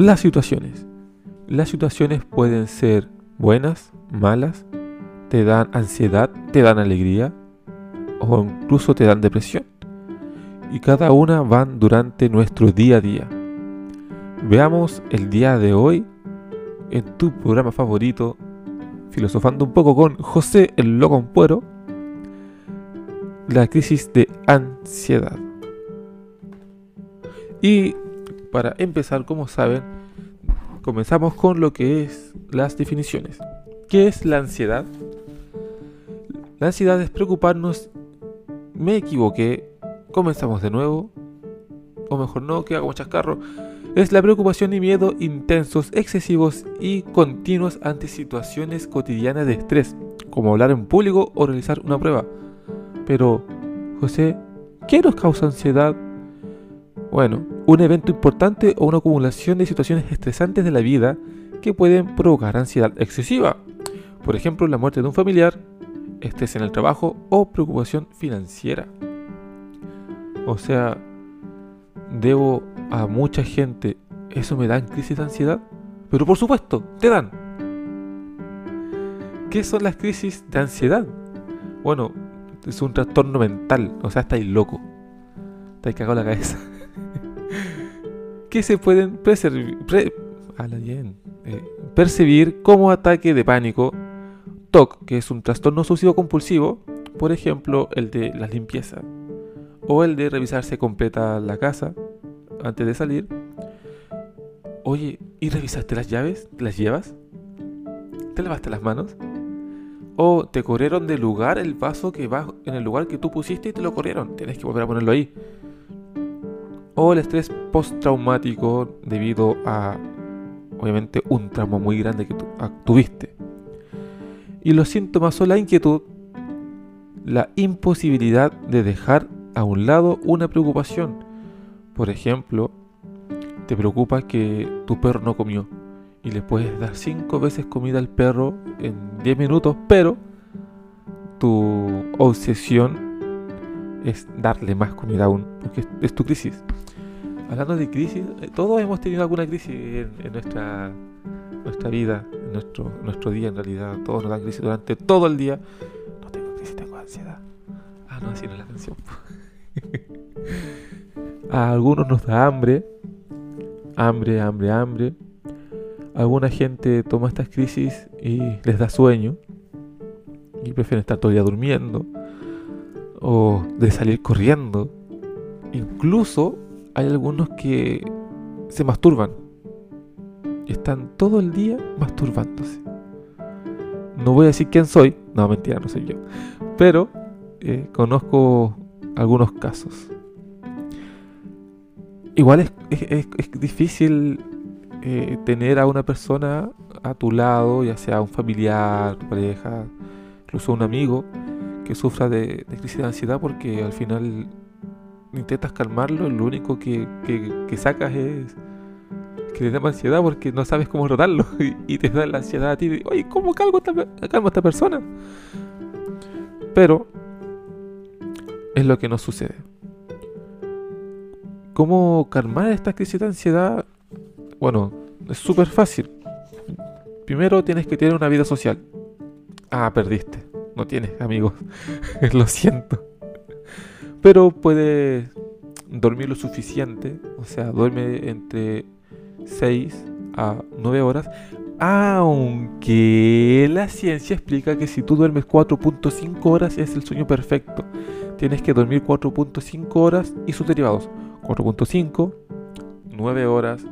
Las situaciones. Las situaciones pueden ser buenas, malas, te dan ansiedad, te dan alegría o incluso te dan depresión. Y cada una van durante nuestro día a día. Veamos el día de hoy en tu programa favorito, filosofando un poco con José el Loco Ampuero, la crisis de ansiedad. Y para empezar, como saben, comenzamos con lo que es las definiciones. ¿Qué es la ansiedad? La ansiedad es preocuparnos. Me equivoqué. Comenzamos de nuevo. O mejor no, que hago chascarro. Es la preocupación y miedo intensos, excesivos y continuos ante situaciones cotidianas de estrés, como hablar en público o realizar una prueba. Pero, José, ¿qué nos causa ansiedad? Bueno, un evento importante o una acumulación de situaciones estresantes de la vida que pueden provocar ansiedad excesiva. Por ejemplo, la muerte de un familiar, estrés en el trabajo o preocupación financiera. O sea, debo a mucha gente, ¿eso me dan crisis de ansiedad? Pero por supuesto, te dan. ¿Qué son las crisis de ansiedad? Bueno, es un trastorno mental, o sea, estáis loco. Estáis cagado la cabeza. que se pueden eh, percibir como ataque de pánico, TOC, que es un trastorno obsesivo compulsivo, por ejemplo, el de la limpieza, o el de revisarse completa la casa antes de salir. Oye, ¿y revisaste las llaves? ¿Las llevas? ¿Te lavaste las manos? ¿O te corrieron del lugar el vaso que va en el lugar que tú pusiste y te lo corrieron? Tienes que volver a ponerlo ahí o el estrés postraumático debido a, obviamente, un trauma muy grande que tuviste. Y los síntomas son la inquietud, la imposibilidad de dejar a un lado una preocupación. Por ejemplo, te preocupa que tu perro no comió y le puedes dar cinco veces comida al perro en 10 minutos, pero tu obsesión es darle más comida aún, porque es tu crisis hablando de crisis, eh, todos hemos tenido alguna crisis en, nuestra, nuestra vida, en nuestro, nuestro día en realidad. Todos nos dan crisis durante todo el día. No tengo crisis, tengo ansiedad. Ah, no, así no es la canción. A algunos nos da hambre. Hambre, hambre, hambre. Alguna gente toma estas crisis y les da sueño. Y prefieren estar todo el día durmiendo. O de salir corriendo. Incluso hay algunos que se masturban. Están todo el día masturbándose. No voy a decir quién soy. No, mentira, no soy yo. Pero eh, conozco algunos casos. Igual es, es, difícil eh, tener a una persona a tu lado, ya sea un familiar, tu pareja, incluso un amigo, que sufra de, de crisis de ansiedad porque al final intentas calmarlo, lo único que, sacas es que te da ansiedad porque no sabes cómo rotarlo y, te da la ansiedad a ti. Oye, ¿cómo calmo esta, calmo a esta persona? Pero es lo que nos sucede. ¿Cómo calmar esta crisis de ansiedad? Bueno, es súper fácil. Primero tienes que tener una vida social. Ah, perdiste. No tienes amigos. lo siento pero puede dormir lo suficiente, o sea, duerme entre 6 a 9 horas, aunque la ciencia explica que si tú duermes 4.5 horas es el sueño perfecto. Tienes que dormir 4.5 horas y sus derivados. 4.5, 9 horas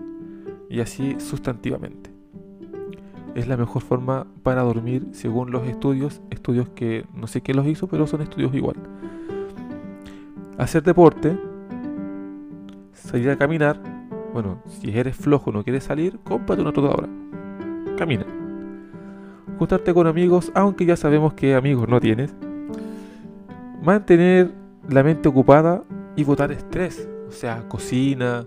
y así sustantivamente. Es la mejor forma para dormir según los estudios, estudios que no sé quién los hizo, pero son estudios igual hacer deporte, salir a caminar. Bueno, si eres flojo no quieres salir, cómprate una trotadora. Camina. Juntarte con amigos, aunque ya sabemos que amigos no tienes. Mantener la mente ocupada y votar estrés. O sea, cocina,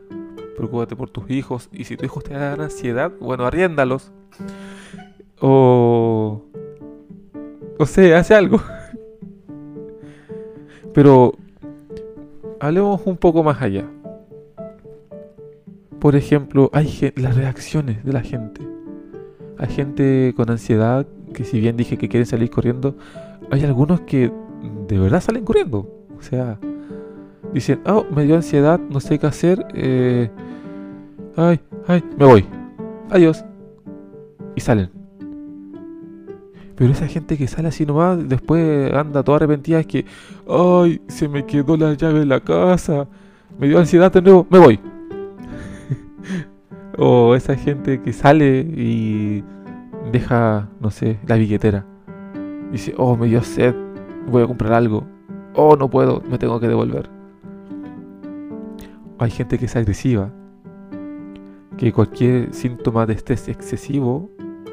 preocúpate por tus hijos. Y si tus hijos te dan ansiedad, bueno, arriéndalos. O. O sea, hace algo. Pero hablemos un poco más allá. por ejemplo, hay las reacciones de la gente. Hay gente con ansiedad que si bien dije que quieren salir corriendo, hay algunos que de verdad salen corriendo. O sea, dicen, oh, me dio ansiedad, no sé qué hacer. Eh, ay, ay, me voy. Adiós. Y salen. Pero esa gente que sale así nomás, después anda toda arrepentida, es que, ay, se me quedó la llave en la casa, me dio ansiedad de nuevo, me voy. o esa gente que sale y deja, no sé, la billetera. Dice, oh, me dio sed, voy a comprar algo. Oh, no puedo, me tengo que devolver. Hay gente que es agresiva, que cualquier síntoma de estrés excesivo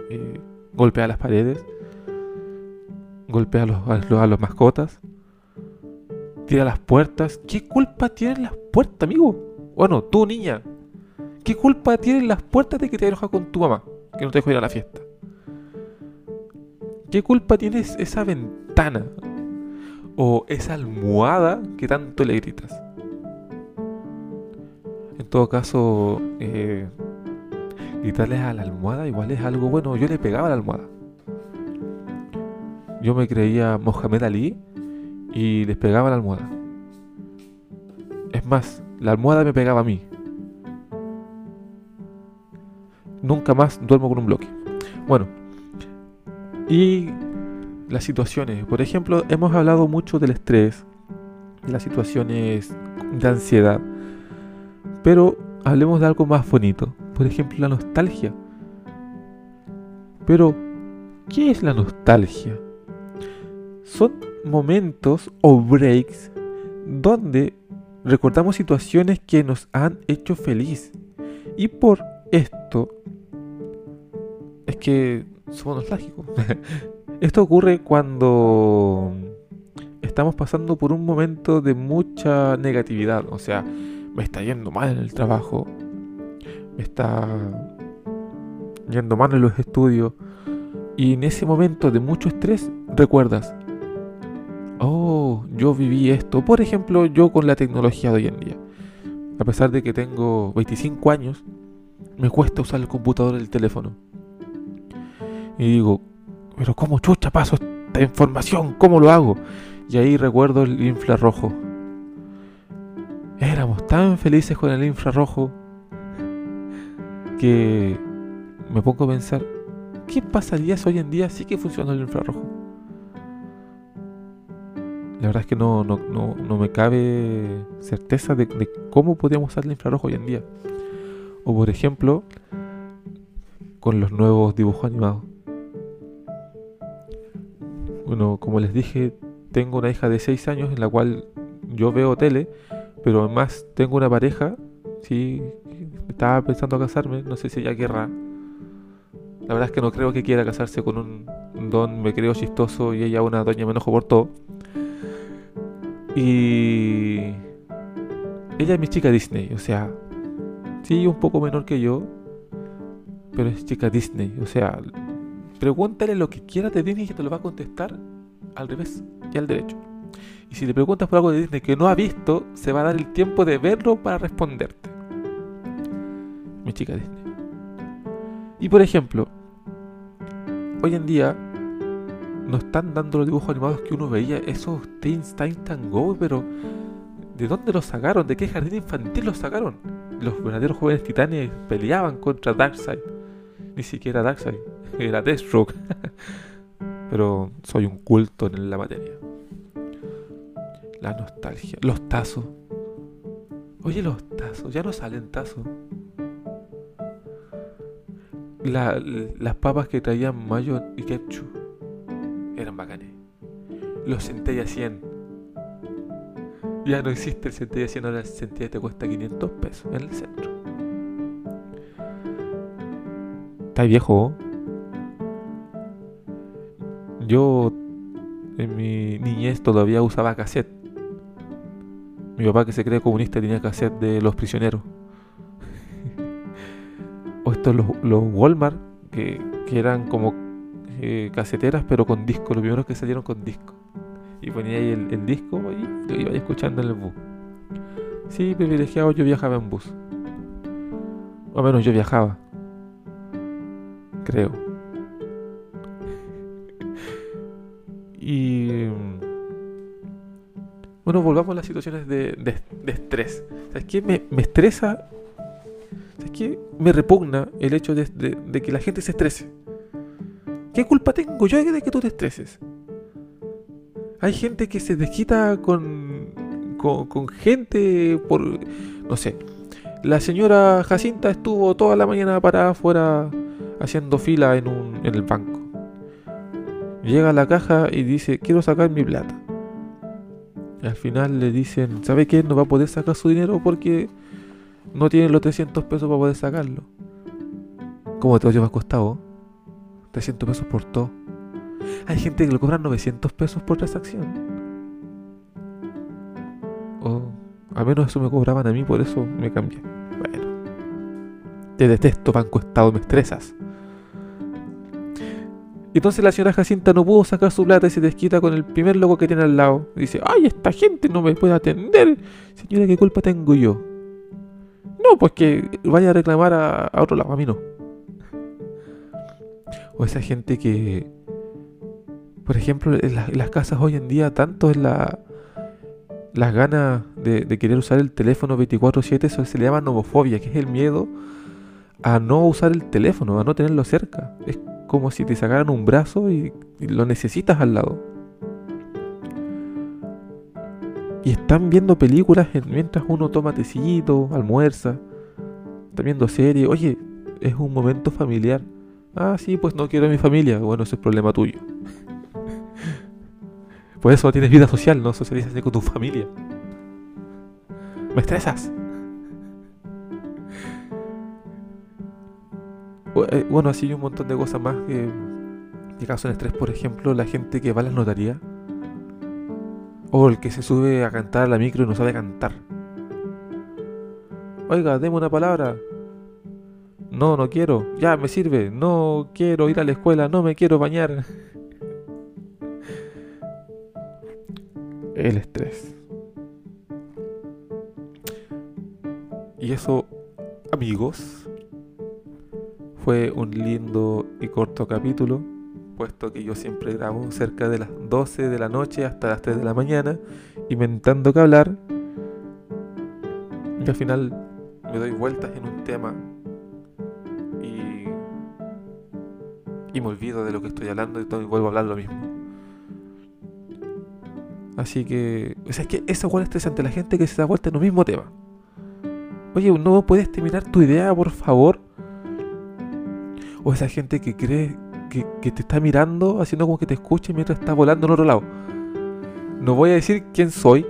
eh, golpea las paredes, golpea a los, a los, mascotas, tira las puertas. ¿Qué culpa tienen las puertas, amigo? Bueno, tú, niña, ¿qué culpa tienen las puertas de que te enojas con tu mamá, que no te dejó ir a la fiesta? ¿Qué culpa tienes esa ventana o esa almohada que tanto le gritas? En todo caso, eh, gritarles a la almohada igual es algo bueno. Yo le pegaba a la almohada. Yo me creía Mohamed Ali y les pegaba la almohada. Es más, la almohada me pegaba a mí. Nunca más duermo con un bloque. Bueno, y las situaciones. Por ejemplo, hemos hablado mucho del estrés, las situaciones de ansiedad. Pero hablemos de algo más bonito. Por ejemplo, la nostalgia. Pero, ¿qué es la nostalgia? Son momentos o breaks donde recordamos situaciones que nos han hecho feliz. Y por esto es que somos nostálgicos. Esto ocurre cuando estamos pasando por un momento de mucha negatividad. O sea, me está yendo mal en el trabajo, me está yendo mal en los estudios. Y en ese momento de mucho estrés recuerdas, oh, yo viví esto. Por ejemplo, yo con la tecnología de hoy en día. A pesar de que tengo 25 años, me cuesta usar el computador y el teléfono. Y digo, pero ¿cómo chucha paso esta información? ¿Cómo lo hago? Y ahí recuerdo el infrarrojo. Éramos tan felices con el infrarrojo que me pongo a pensar, ¿qué pasaría si hoy en día sí que funciona el infrarrojo? La verdad es que no, no, no, me cabe certeza de, de, cómo podríamos usar el infrarrojo hoy en día. O por ejemplo, con los nuevos dibujos animados. Bueno, como les dije, tengo una hija de 6 años en la cual yo veo tele, pero además tengo una pareja, sí, estaba pensando casarme, no sé si ella querrá. La verdad es que no creo que quiera casarse con un don, me creo chistoso y ella una doña me enojo por todo. Y ella es mi chica Disney, o sea, sí, un poco menor que yo, pero es chica Disney, o sea, Pregúntale lo que quieras de Disney y te lo va a contestar al revés y al derecho. Y si le preguntas por algo de Disney que no ha visto, se va a dar el tiempo de verlo para responderte. Mi chica Disney. Y por ejemplo, hoy en día nos están dando los dibujos animados que uno veía, esos Teen Titan Go, pero ¿de dónde los sacaron? ¿De qué jardín infantil los sacaron? Los verdaderos jóvenes titanes peleaban contra Darkseid. Ni siquiera Darkseid era Deathstroke. Pero soy un culto en la materia. La nostalgia. Los tazos. Oye, los tazos. Ya no salen tazos. las papas que traían mayo y ketchup eran bacanes. Los centella 100. Ya no existe el centella 100, ahora el centella te cuesta 500 pesos en el centro. Está viejo. Yo en mi niñez todavía usaba cassette. Mi papá que se cree comunista tenía cassette de los prisioneros. o estos los, los Walmart que, eran como eh, caseteras pero con disco, los primeros que salieron con disco. Y ponía ahí el, disco y lo iba escuchando en el bus. Sí, privilegiado, yo viajaba en bus. al menos yo viajaba. Creo. Y... Bueno, volvamos a las situaciones de, de, estrés. ¿Sabes qué? Me, me estresa. ¿Sabes qué? Me repugna el hecho de, de, que la gente se estrese. ¿Qué culpa tengo yo de que tú te estreses? Hay gente que se desquita con, con, gente por... No sé. La señora Jacinta estuvo toda la mañana parada afuera haciendo fila en, un, en el banco. Llega a la caja y dice, quiero sacar mi plata. Al final le dicen, ¿sabe qué? No va a poder sacar su dinero porque no tiene los 300 pesos para poder sacarlo. ¿Cómo te lo has costado? 300 pesos por todo. Hay gente que le cobran 900 pesos por transacción. O al menos eso me cobraban a mí, por eso me cambié. Bueno. Te detesto, Banco Estado, me estresas. Entonces la señora Jacinta no pudo sacar su plata y se desquita con el primer loco que tiene al lado. dice, ay, esta gente no me puede atender. Señora, ¿qué culpa tengo yo? No, pues que vaya a reclamar a, otro lado, a mí no. O esa gente que, por ejemplo, en, las casas hoy en día, tanto en la, las ganas de, querer usar el teléfono 24/7, eso se le llama nomofobia, que es el miedo a no usar el teléfono, a no tenerlo cerca. Es como si te sacaran un brazo y, lo necesitas al lado. Y están viendo películas mientras uno toma tecito, almuerza, está viendo serie. Oye, es un momento familiar. Ah, sí, pues no quiero a mi familia. Bueno, ese es problema tuyo. Por eso tienes vida social, no socializas con tu familia. Me estresas. Eh, bueno, así hay un montón de cosas más que, que causan estrés. Por ejemplo, la gente que va a las notarías. O el que se sube a cantar a la micro y no sabe cantar. Oiga, deme una palabra. No, no quiero. Ya, me sirve. No quiero ir a la escuela. No me quiero bañar. El estrés. Y eso, amigos, fue un lindo y corto capítulo, puesto que yo siempre grabo cerca de las 12 de la noche hasta las 3 de la mañana, inventando que hablar, y al final me doy vueltas en un tema y me olvido de lo que estoy hablando y, todo, y vuelvo a hablar lo mismo. Así que, o sea, es que eso igual es estresante, la gente que se da vuelta en un mismo tema. Oye, ¿no puedes terminar tu idea, por favor? O esa gente que cree que, te está mirando, haciendo como que te escuche mientras está volando en otro lado. No voy a decir quién soy.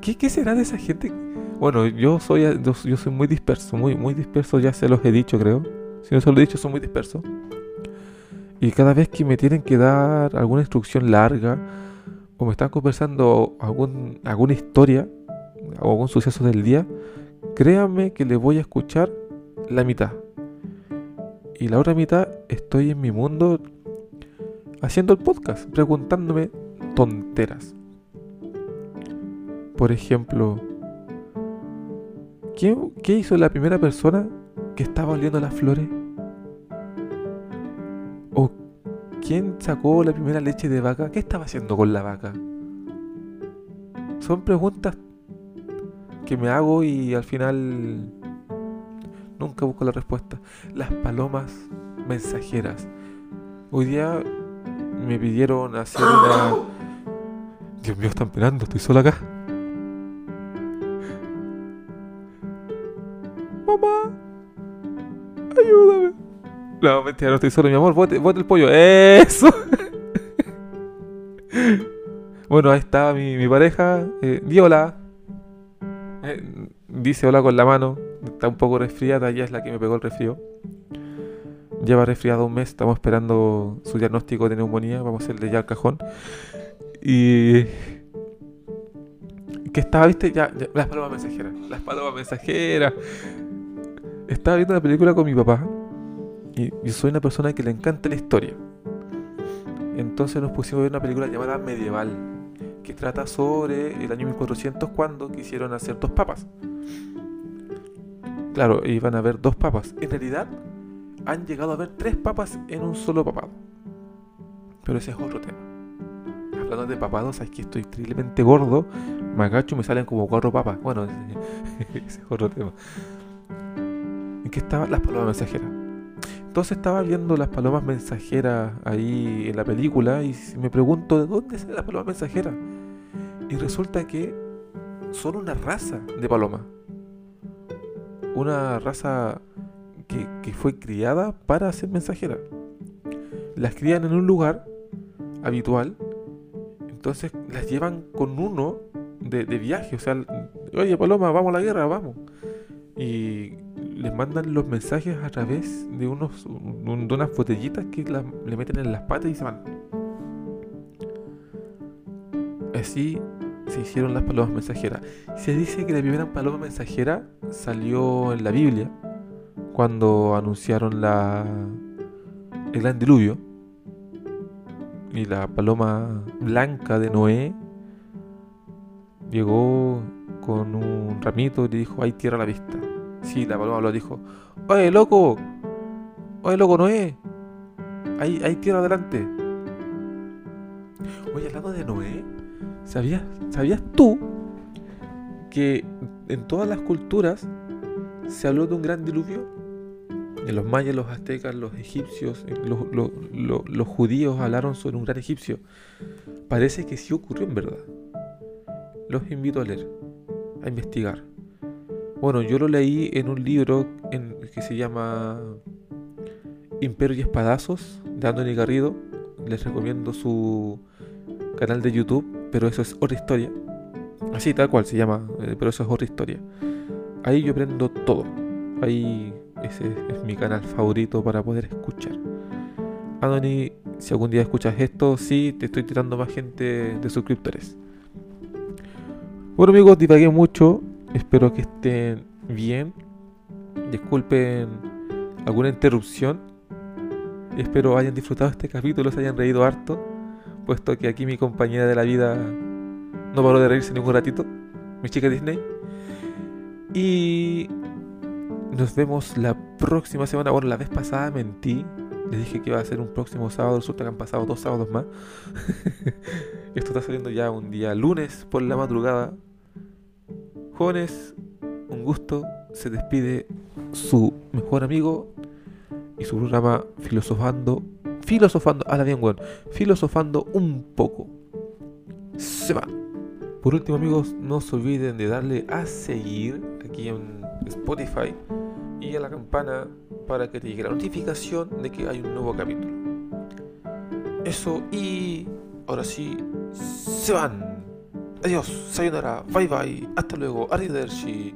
¿Qué, será de esa gente? Bueno, yo soy, yo, soy muy disperso, muy, muy disperso, ya se los he dicho, creo. Si no se lo he dicho, soy muy disperso. Y cada vez que me tienen que dar alguna instrucción larga, o me están conversando alguna historia, o algún suceso del día, créanme que le voy a escuchar la mitad y la otra mitad estoy en mi mundo haciendo el podcast, preguntándome tonteras. Por ejemplo, ¿qué, hizo la primera persona que estaba oliendo las flores? ¿O quién sacó la primera leche de vaca? ¿Qué estaba haciendo con la vaca? Son preguntas que me hago y al final Nunca busco la respuesta. Las palomas mensajeras. Hoy día me pidieron hacer una... Dios mío, están penando, estoy sola acá. Ayúdame. No, mentira, no estoy solo, mi amor. Bote, el pollo. Eso. bueno, ahí está mi, pareja. Eh, Viola. Eh, dice hola con la mano está un poco resfriada, ella es la que me pegó el resfrío. Lleva resfriado un mes, estamos esperando su diagnóstico de neumonía, vamos a hacerle ya al cajón. Y. Que estaba, viste, ya, las palomas mensajeras, las palomas mensajeras. Estaba viendo una película con mi papá y yo soy una persona que le encanta la historia. Entonces nos pusimos a ver una película llamada Medieval, que trata sobre el año 1400 cuando quisieron hacer dos papas claro, iban a haber dos papas. En realidad, han llegado a haber tres papas en un solo papado. Pero ese es otro tema. Hablando de papados, sabes que estoy increíblemente gordo. Me agacho y me salen como cuatro papas. Bueno, ese es otro tema. ¿En qué estaban las palomas mensajeras? Entonces estaba viendo las palomas mensajeras ahí en la película y me pregunto, ¿de dónde salen las palomas mensajeras? Y resulta que son una raza de palomas. Una raza que, que fue criada para ser mensajera. Las crían en un lugar habitual, entonces las llevan con uno de, de viaje. O sea, oye Paloma, vamos a la guerra, vamos. Y les mandan los mensajes a través de, unos, de unas botellitas que le meten en las patas y se van. Así se hicieron las palomas mensajeras. Se dice que la primera paloma mensajera salió en la Biblia cuando anunciaron la, el gran diluvio. Y la paloma blanca de Noé llegó con un ramito y le dijo, hay tierra a la vista. Sí, la paloma lo dijo, oye loco, oye loco Noé, hay, hay tierra adelante. Oye, hablando de Noé, ¿sabías, ¿sabías tú que en todas las culturas se habló de un gran diluvio? En los mayas, los aztecas, los egipcios, los, los, judíos hablaron sobre un gran egipcio. Parece que sí ocurrió en verdad. Los invito a leer, a investigar. Bueno, yo lo leí en un libro que se llama Imperio y Espadazos de Anthony Garrido. Les recomiendo su canal de YouTube, pero eso es otra historia. Así, tal cual se llama, eh, pero eso es otra historia. Ahí yo aprendo todo. Ahí ese es mi canal favorito para poder escuchar. Anthony, si algún día escuchas esto, sí, te estoy tirando más gente de suscriptores. Bueno amigos, divagué mucho. Espero que estén bien. Disculpen alguna interrupción. Espero hayan disfrutado este capítulo, se hayan reído harto. Puesto que aquí mi compañera de la vida no paró de reírse ningún ratito. Mi chica Disney. Y nos vemos la próxima semana. Bueno, la vez pasada mentí. Les dije que iba a ser un próximo sábado. Resulta que han pasado dos sábados más. Esto está saliendo ya un día lunes por la madrugada. Jóvenes, un gusto. Se despide su mejor amigo y su programa Filosofando. Filosofando, a la bien, weón. Filosofando un poco. Se va. Por último, amigos, no se olviden de darle a seguir aquí en Spotify y a la campana para que te llegue la notificación de que hay un nuevo capítulo. Eso y ahora sí, se van. Adiós, sayonara, bye bye, hasta luego, arrivederci.